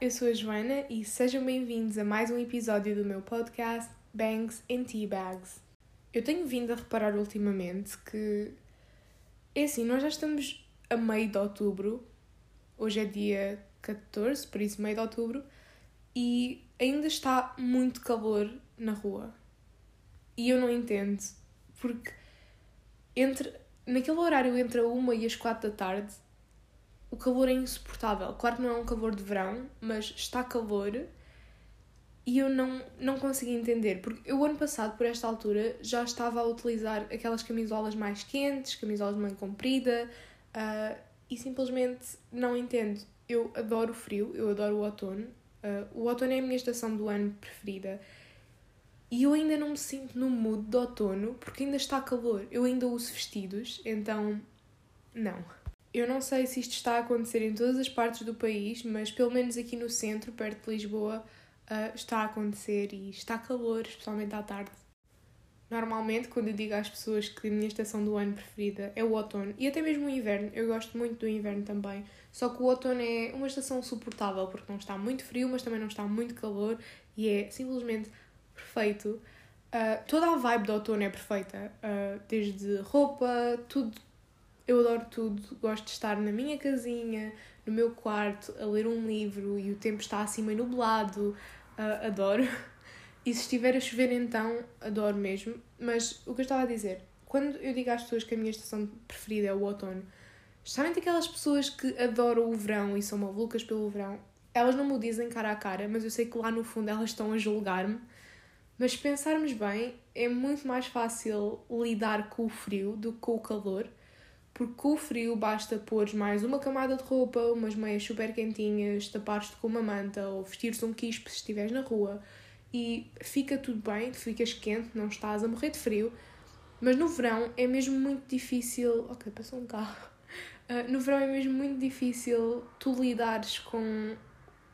eu sou a Joana e sejam bem-vindos a mais um episódio do meu podcast Bangs and Tea Bags. Eu tenho vindo a reparar ultimamente que é assim, nós já estamos a meio de outubro, hoje é dia 14, por isso meio de outubro, e ainda está muito calor na rua. E eu não entendo, porque entre naquele horário entre a uma e as quatro da tarde o calor é insuportável. Claro que não é um calor de verão, mas está calor e eu não, não consegui entender. Porque eu, ano passado, por esta altura, já estava a utilizar aquelas camisolas mais quentes, camisolas de manga comprida, uh, e simplesmente não entendo. Eu adoro o frio, eu adoro o outono. Uh, o outono é a minha estação do ano preferida. E eu ainda não me sinto no mood de outono porque ainda está calor. Eu ainda uso vestidos, então. Não. Eu não sei se isto está a acontecer em todas as partes do país, mas pelo menos aqui no centro, perto de Lisboa, uh, está a acontecer e está calor, especialmente à tarde. Normalmente, quando eu digo às pessoas que a minha estação do ano preferida é o outono e até mesmo o inverno, eu gosto muito do inverno também. Só que o outono é uma estação suportável porque não está muito frio, mas também não está muito calor e é simplesmente perfeito. Uh, toda a vibe do outono é perfeita, uh, desde roupa, tudo eu adoro tudo, gosto de estar na minha casinha, no meu quarto, a ler um livro e o tempo está assim meio nublado, uh, adoro. E se estiver a chover, então adoro mesmo. Mas o que eu estava a dizer, quando eu digo às pessoas que a minha estação preferida é o outono, justamente aquelas pessoas que adoram o verão e são malucas pelo verão, elas não me dizem cara a cara, mas eu sei que lá no fundo elas estão a julgar-me. Mas se pensarmos bem, é muito mais fácil lidar com o frio do que com o calor porque com o frio basta pôr mais uma camada de roupa, umas meias super quentinhas, tapar-te com uma manta ou vestir-se um quispe se estiveres na rua e fica tudo bem, ficas quente, não estás a morrer de frio. Mas no verão é mesmo muito difícil. Ok, passou um carro. Uh, no verão é mesmo muito difícil tu lidares com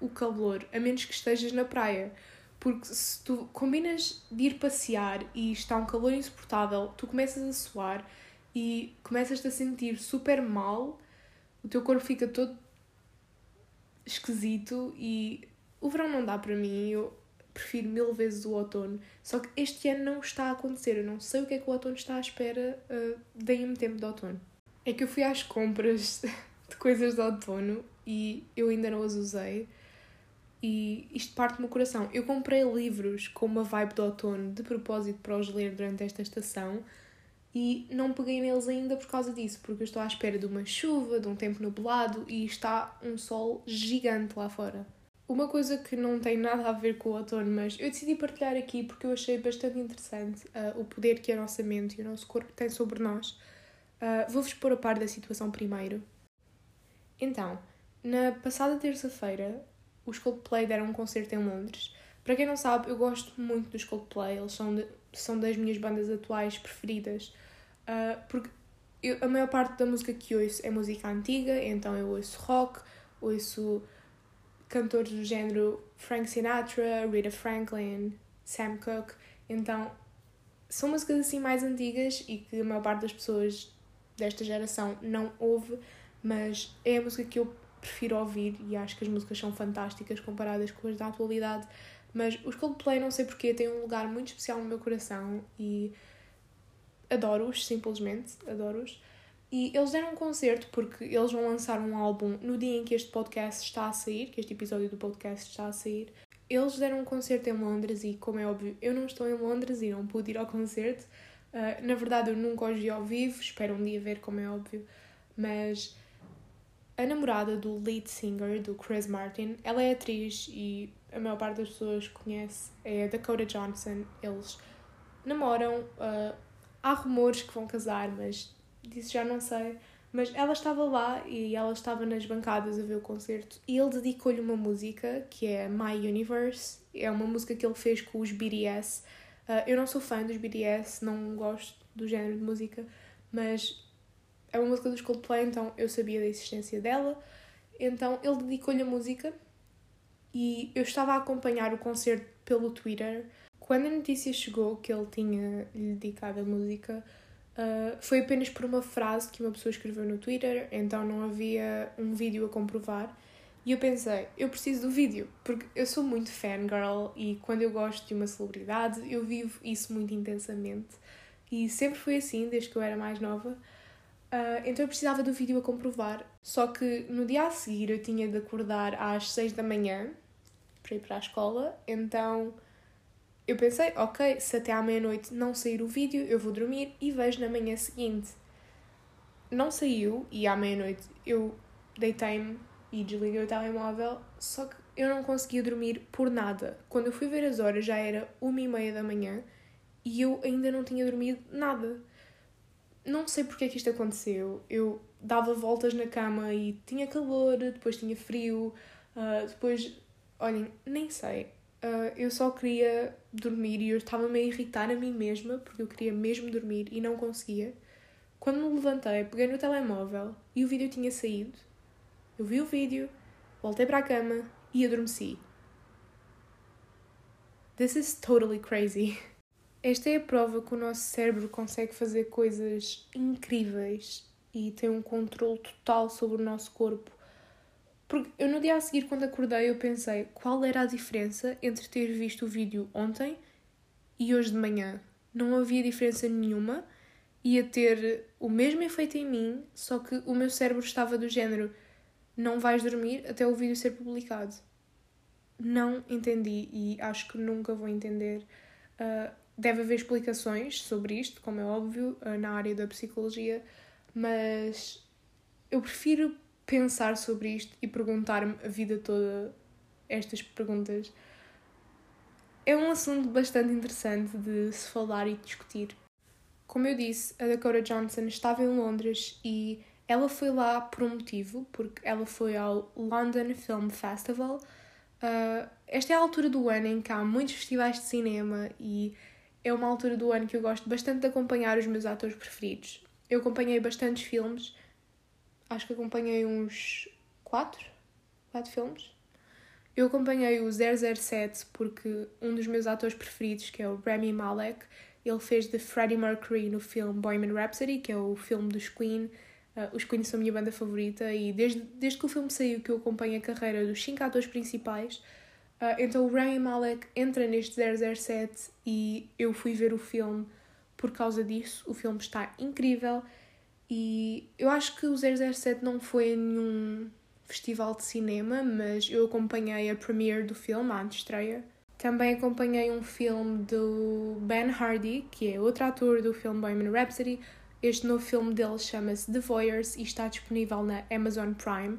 o calor, a menos que estejas na praia. Porque se tu combinas de ir passear e está um calor insuportável, tu começas a suar e começas-te a sentir super mal, o teu corpo fica todo esquisito e o verão não dá para mim, eu prefiro mil vezes o outono. Só que este ano não está a acontecer, eu não sei o que é que o outono está à espera, uh, deem-me tempo de outono. É que eu fui às compras de coisas de outono e eu ainda não as usei. E isto parte-me o coração. Eu comprei livros com uma vibe de outono de propósito para os ler durante esta estação, e não peguei neles ainda por causa disso, porque eu estou à espera de uma chuva, de um tempo nublado e está um sol gigante lá fora. Uma coisa que não tem nada a ver com o outono, mas eu decidi partilhar aqui porque eu achei bastante interessante uh, o poder que a nossa mente e o nosso corpo têm sobre nós. Uh, Vou-vos pôr a par da situação primeiro. Então, na passada terça-feira, os Coldplay deram um concerto em Londres. Para quem não sabe, eu gosto muito dos Coldplay, eles são, de, são das minhas bandas atuais preferidas. Uh, porque eu, a maior parte da música que ouço é música antiga, então eu ouço rock, ouço cantores do género Frank Sinatra, Rita Franklin, Sam Cooke, então são músicas assim mais antigas e que a maior parte das pessoas desta geração não ouve, mas é a música que eu prefiro ouvir e acho que as músicas são fantásticas comparadas com as da atualidade. Mas os Coldplay, não sei porquê, têm um lugar muito especial no meu coração e adoro-os, simplesmente, adoro-os. E eles deram um concerto porque eles vão lançar um álbum no dia em que este podcast está a sair, que este episódio do podcast está a sair. Eles deram um concerto em Londres e, como é óbvio, eu não estou em Londres e não pude ir ao concerto. Uh, na verdade, eu nunca os vi ao vivo, espero um dia ver, como é óbvio. Mas a namorada do lead singer, do Chris Martin, ela é atriz e a maior parte das pessoas conhece, é a Dakota Johnson. Eles namoram, uh, há rumores que vão casar, mas disso já não sei. Mas ela estava lá e ela estava nas bancadas a ver o concerto e ele dedicou-lhe uma música que é My Universe. É uma música que ele fez com os BTS. Uh, eu não sou fã dos BTS, não gosto do género de música, mas é uma música dos Coldplay, então eu sabia da existência dela. Então ele dedicou-lhe a música e eu estava a acompanhar o concerto pelo Twitter quando a notícia chegou que ele tinha lhe dedicado a música, uh, foi apenas por uma frase que uma pessoa escreveu no Twitter, então não havia um vídeo a comprovar. E eu pensei, eu preciso do vídeo, porque eu sou muito fangirl e quando eu gosto de uma celebridade, eu vivo isso muito intensamente. E sempre foi assim, desde que eu era mais nova. Uh, então eu precisava do vídeo a comprovar. Só que no dia a seguir eu tinha de acordar às 6 da manhã para ir para a escola, então eu pensei, ok, se até à meia-noite não sair o vídeo, eu vou dormir e vejo na manhã seguinte. Não saiu e à meia-noite eu deitei-me e desliguei o telemóvel, só que eu não conseguia dormir por nada. Quando eu fui ver as horas já era uma e meia da manhã e eu ainda não tinha dormido nada. Não sei porque é que isto aconteceu. Eu dava voltas na cama e tinha calor, depois tinha frio, uh, depois, olhem, nem sei. Uh, eu só queria dormir e eu estava-me a irritar a mim mesma porque eu queria mesmo dormir e não conseguia. Quando me levantei, peguei no telemóvel e o vídeo tinha saído eu vi o vídeo, voltei para a cama e adormeci. This is totally crazy. Esta é a prova que o nosso cérebro consegue fazer coisas incríveis e tem um controle total sobre o nosso corpo. Porque eu no dia a seguir, quando acordei, eu pensei qual era a diferença entre ter visto o vídeo ontem e hoje de manhã. Não havia diferença nenhuma. Ia ter o mesmo efeito em mim, só que o meu cérebro estava do género não vais dormir até o vídeo ser publicado. Não entendi e acho que nunca vou entender. Uh, deve haver explicações sobre isto, como é óbvio, uh, na área da psicologia, mas eu prefiro pensar sobre isto e perguntar-me a vida toda estas perguntas. É um assunto bastante interessante de se falar e discutir. Como eu disse, a Dakota Johnson estava em Londres e ela foi lá por um motivo, porque ela foi ao London Film Festival. Uh, esta é a altura do ano em que há muitos festivais de cinema e é uma altura do ano que eu gosto bastante de acompanhar os meus atores preferidos. Eu acompanhei bastantes filmes, acho que acompanhei uns quatro, quatro filmes. Eu acompanhei o 007 porque um dos meus atores preferidos, que é o Rami Malek, ele fez de Freddie Mercury no filme Bohemian Rhapsody, que é o filme dos Queen, Uh, os Queen são a minha banda favorita e desde, desde que o filme saiu que eu acompanho a carreira dos cinco atores principais. Uh, então o Rami Malek entra neste 007 e eu fui ver o filme por causa disso. O filme está incrível e eu acho que o 007 não foi nenhum festival de cinema, mas eu acompanhei a premiere do filme, a antestreia. Também acompanhei um filme do Ben Hardy, que é outro ator do filme Bohemian Rhapsody, este novo filme dele chama-se The Voyeurs e está disponível na Amazon Prime.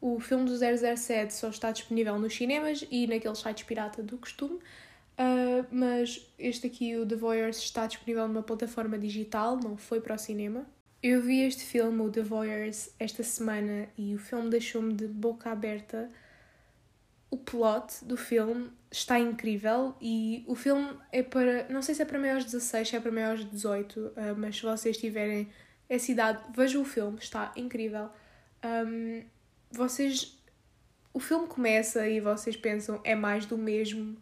O filme do 007 só está disponível nos cinemas e naqueles sites pirata do costume, uh, mas este aqui, o The Voyeurs, está disponível numa plataforma digital, não foi para o cinema. Eu vi este filme, o The Voyeurs, esta semana e o filme deixou-me de boca aberta o plot do filme está incrível e o filme é para. Não sei se é para maiores de 16, se é para maiores de 18, ah, mas se vocês tiverem essa idade, vejam o filme, está incrível. Um, vocês. O filme começa e vocês pensam é mais do mesmo,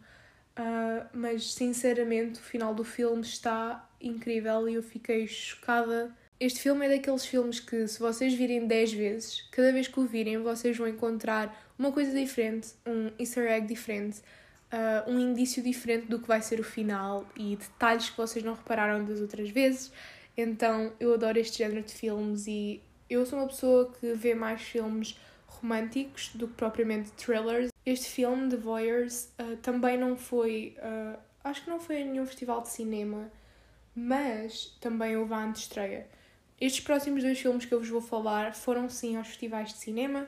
uh, mas sinceramente o final do filme está incrível e eu fiquei chocada este filme é daqueles filmes que, se vocês virem 10 vezes, cada vez que o virem, vocês vão encontrar uma coisa diferente, um easter egg diferente, uh, um indício diferente do que vai ser o final e detalhes que vocês não repararam das outras vezes. Então, eu adoro este género de filmes e eu sou uma pessoa que vê mais filmes românticos do que propriamente thrillers. Este filme, The Voyeurs, uh, também não foi. Uh, acho que não foi a nenhum festival de cinema, mas também houve a antestreia. Estes próximos dois filmes que eu vos vou falar foram sim aos festivais de cinema.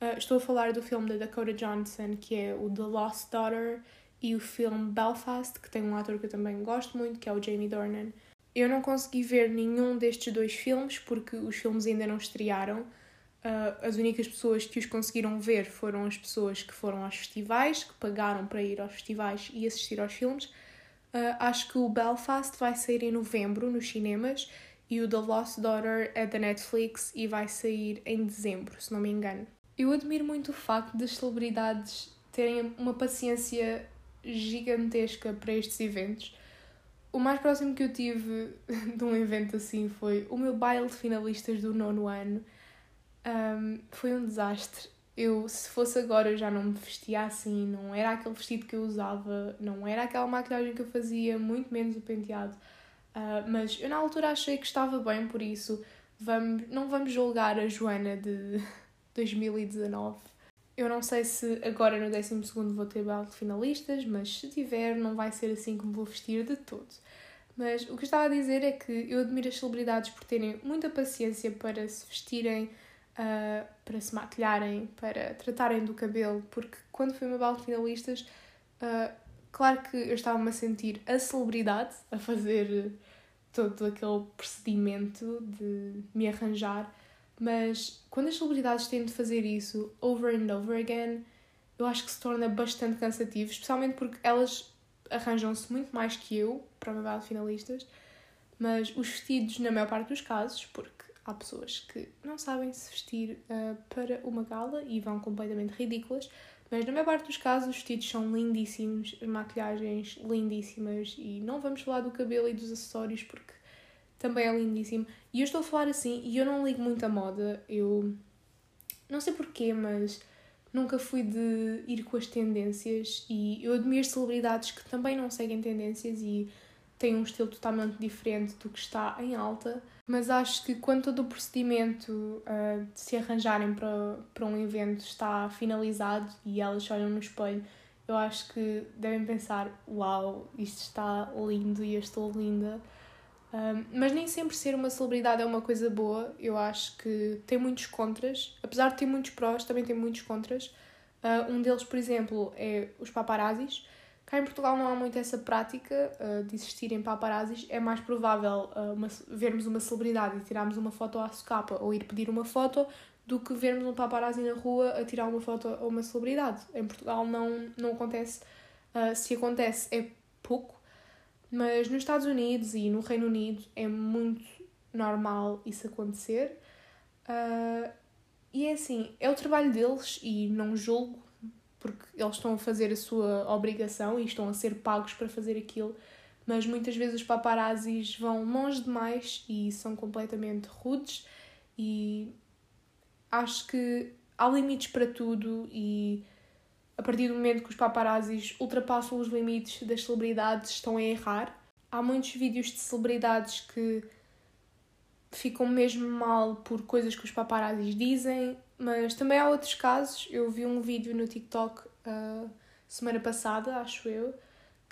Uh, estou a falar do filme da Dakota Johnson, que é o The Lost Daughter, e o filme Belfast, que tem um ator que eu também gosto muito, que é o Jamie Dornan. Eu não consegui ver nenhum destes dois filmes porque os filmes ainda não estrearam. Uh, as únicas pessoas que os conseguiram ver foram as pessoas que foram aos festivais, que pagaram para ir aos festivais e assistir aos filmes. Uh, acho que o Belfast vai sair em novembro nos cinemas e o The Lost Daughter é da Netflix e vai sair em dezembro, se não me engano. Eu admiro muito o facto das celebridades terem uma paciência gigantesca para estes eventos. O mais próximo que eu tive de um evento assim foi o meu baile de finalistas do nono ano. Um, foi um desastre. Eu, se fosse agora, eu já não me vestia assim, não era aquele vestido que eu usava, não era aquela maquilhagem que eu fazia, muito menos o penteado. Uh, mas eu na altura achei que estava bem, por isso vamos, não vamos julgar a Joana de 2019. Eu não sei se agora no 12 vou ter baile de finalistas, mas se tiver, não vai ser assim como vou vestir de todo. Mas o que estava a dizer é que eu admiro as celebridades por terem muita paciência para se vestirem, uh, para se maquilharem, para tratarem do cabelo, porque quando fui uma baile de finalistas, uh, claro que eu estava-me a sentir a celebridade a fazer todo aquele procedimento de me arranjar, mas quando as celebridades têm de fazer isso over and over again, eu acho que se torna bastante cansativo, especialmente porque elas arranjam-se muito mais que eu para uma de finalistas, mas os vestidos, na maior parte dos casos, porque há pessoas que não sabem se vestir uh, para uma gala e vão completamente ridículas, mas na maior parte dos casos os vestidos são lindíssimos, as maquilhagens lindíssimas e não vamos falar do cabelo e dos acessórios porque também é lindíssimo. E eu estou a falar assim e eu não ligo muito a moda, eu não sei porquê, mas nunca fui de ir com as tendências e eu admiro celebridades que também não seguem tendências e têm um estilo totalmente diferente do que está em alta, mas acho que quando todo o procedimento uh, de se arranjarem para, para um evento está finalizado e elas olham no espelho, eu acho que devem pensar: Uau, isto está lindo e eu estou linda. Um, mas nem sempre ser uma celebridade é uma coisa boa. Eu acho que tem muitos contras. Apesar de ter muitos prós, também tem muitos contras. Uh, um deles, por exemplo, é os paparazzis. Cá em Portugal não há muito essa prática uh, de existirem paparazzis. É mais provável uh, uma, vermos uma celebridade e tirarmos uma foto à socapa ou ir pedir uma foto do que vermos um paparazzi na rua a tirar uma foto a uma celebridade. Em Portugal não, não acontece. Uh, se acontece, é pouco. Mas nos Estados Unidos e no Reino Unido é muito normal isso acontecer. E é assim, é o trabalho deles e não julgo porque eles estão a fazer a sua obrigação e estão a ser pagos para fazer aquilo, mas muitas vezes os paparazzis vão longe demais e são completamente rudes e acho que há limites para tudo e a partir do momento que os paparazzis ultrapassam os limites das celebridades estão a errar. Há muitos vídeos de celebridades que ficam mesmo mal por coisas que os paparazzis dizem mas também há outros casos. Eu vi um vídeo no TikTok uh, semana passada, acho eu,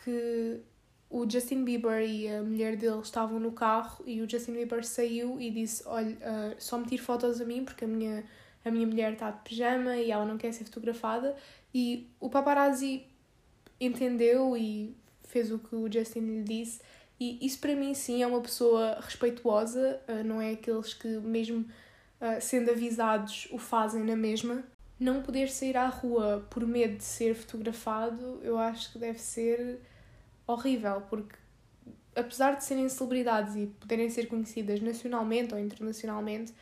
que o Justin Bieber e a mulher dele estavam no carro e o Justin Bieber saiu e disse: Olha, uh, só me tire fotos a mim porque a minha, a minha mulher está de pijama e ela não quer ser fotografada. E o paparazzi entendeu e fez o que o Justin lhe disse. E isso para mim, sim, é uma pessoa respeituosa, uh, não é aqueles que, mesmo uh, sendo avisados, o fazem na mesma. Não poder sair à rua por medo de ser fotografado, eu acho que deve ser horrível, porque apesar de serem celebridades e poderem ser conhecidas nacionalmente ou internacionalmente,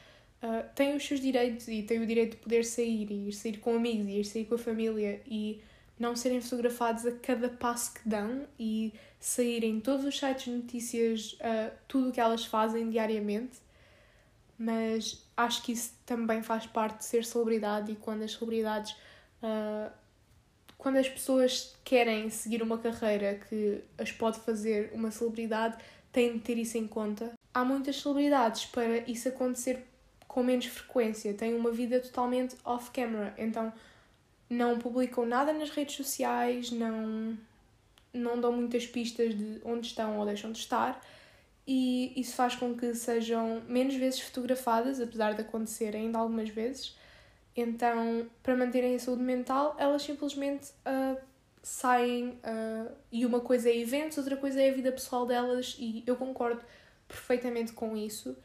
uh, têm os seus direitos e têm o direito de poder sair e ir sair com amigos e ir sair com a família e não serem fotografados a cada passo que dão e saírem todos os sites de notícias, uh, tudo o que elas fazem diariamente mas acho que isso também faz parte de ser celebridade e quando as celebridades. Uh, quando as pessoas querem seguir uma carreira que as pode fazer uma celebridade, têm de ter isso em conta. Há muitas celebridades para isso acontecer com menos frequência, têm uma vida totalmente off-camera, então não publicam nada nas redes sociais, não, não dão muitas pistas de onde estão ou deixam de estar e isso faz com que sejam menos vezes fotografadas, apesar de acontecer ainda algumas vezes. Então, para manterem a saúde mental, elas simplesmente uh, saem uh, e uma coisa é eventos, outra coisa é a vida pessoal delas, e eu concordo perfeitamente com isso,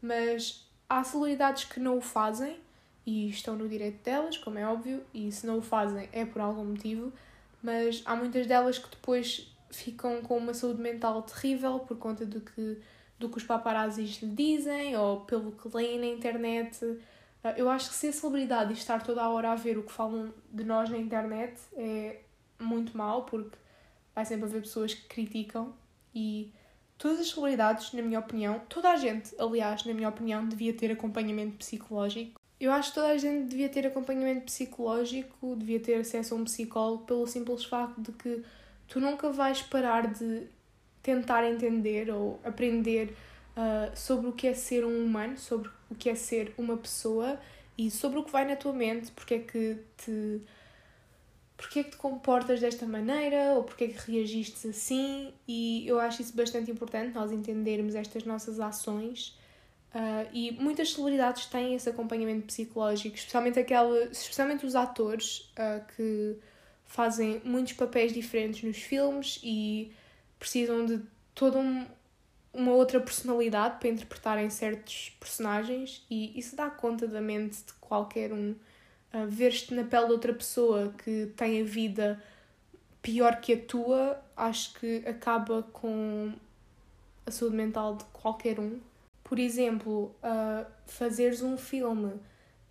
mas há celebridades que não o fazem e estão no direito delas, como é óbvio, e se não o fazem é por algum motivo, mas há muitas delas que depois ficam com uma saúde mental terrível por conta do que, do que os paparazzis lhe dizem ou pelo que leem na internet. Ah, eu acho que ser celebridade e estar toda a hora a ver o que falam de nós na internet é muito mal, porque vai sempre haver pessoas que criticam e todas as celebridades, na minha opinião, toda a gente, aliás, na minha opinião, devia ter acompanhamento psicológico. Eu acho que toda a gente devia ter acompanhamento psicológico, devia ter acesso a um psicólogo, pelo simples facto de que tu nunca vais parar de tentar entender ou aprender uh, sobre o que é ser um humano, sobre o que é ser uma pessoa e sobre o que vai na tua mente, porque é que te porque é que te comportas desta maneira ou porque é que reagiste assim. E eu acho isso bastante importante nós entendermos estas nossas ações uh, e muitas celebridades têm esse acompanhamento psicológico especialmente aquela especialmente os atores uh, que fazem muitos papéis diferentes nos filmes e precisam de toda um, uma outra personalidade para interpretarem certos personagens e isso dá conta da mente de qualquer um uh, ver-te na pele de outra pessoa que tem a vida pior que a tua, acho que acaba com a saúde mental de qualquer um. Por exemplo, uh, fazeres um filme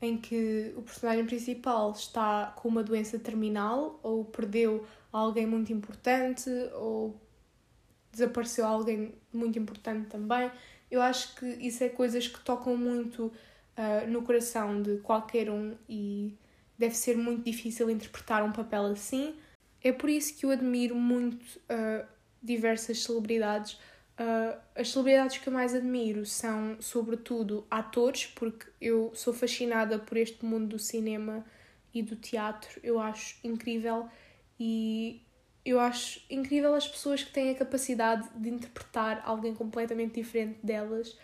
em que o personagem principal está com uma doença terminal ou perdeu alguém muito importante ou desapareceu alguém muito importante também. Eu acho que isso é coisas que tocam muito uh, no coração de qualquer um e deve ser muito difícil interpretar um papel assim. É por isso que eu admiro muito uh, diversas celebridades. Uh, as celebridades que eu mais admiro são, sobretudo, atores, porque eu sou fascinada por este mundo do cinema e do teatro. Eu acho incrível e eu acho incrível as pessoas que têm a capacidade de interpretar alguém completamente diferente delas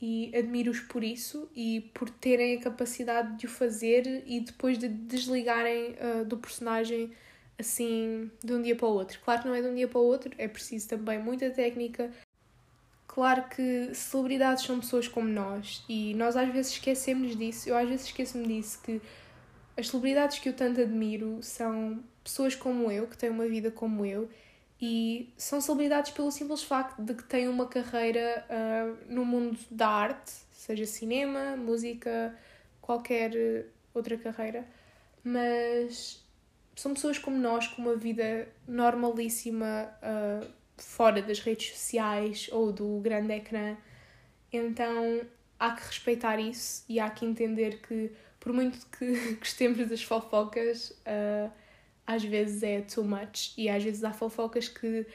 e admiro-os por isso e por terem a capacidade de o fazer e depois de desligarem uh, do personagem assim de um dia para o outro. Claro que não é de um dia para o outro, é preciso também muita técnica. Claro que celebridades são pessoas como nós e nós às vezes esquecemos disso. Eu às vezes esqueço-me disso que as celebridades que eu tanto admiro são pessoas como eu, que têm uma vida como eu e são celebridades pelo simples facto de que têm uma carreira uh, no mundo da arte, seja cinema, música, qualquer outra carreira, mas são pessoas como nós, com uma vida normalíssima uh, fora das redes sociais ou do grande ecrã. Então há que respeitar isso e há que entender que, por muito que gostemos das fofocas, uh, às vezes é too much e às vezes há fofocas que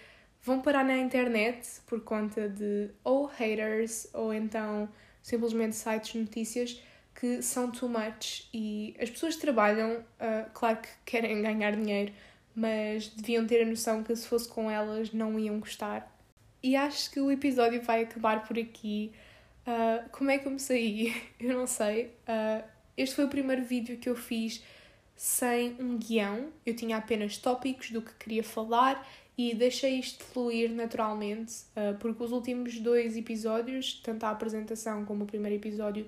vão parar na internet por conta de ou haters ou então simplesmente sites de notícias que são too much e as pessoas trabalham, uh, claro que querem ganhar dinheiro, mas deviam ter a noção que se fosse com elas não iam gostar. E acho que o episódio vai acabar por aqui. Uh, como é que eu me saí? Eu não sei. Uh, este foi o primeiro vídeo que eu fiz sem um guião, eu tinha apenas tópicos do que queria falar e deixei isto fluir naturalmente, uh, porque os últimos dois episódios, tanto a apresentação como o primeiro episódio,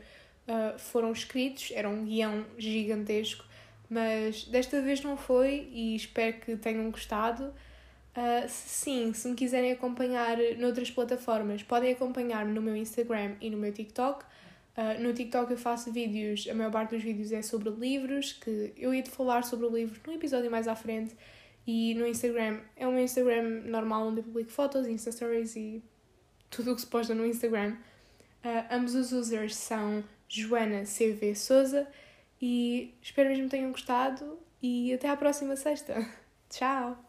foram escritos, era um guião gigantesco, mas desta vez não foi e espero que tenham gostado. Uh, sim, se me quiserem acompanhar noutras plataformas, podem acompanhar-me no meu Instagram e no meu TikTok. Uh, no TikTok eu faço vídeos, a maior parte dos vídeos é sobre livros, que eu ia te falar sobre livros no episódio mais à frente. E no Instagram é meu Instagram normal onde eu publico fotos, Insta Stories e tudo o que se posta no Instagram. Uh, ambos os users são Joana CV Souza e espero mesmo que tenham gostado e até à próxima sexta. Tchau!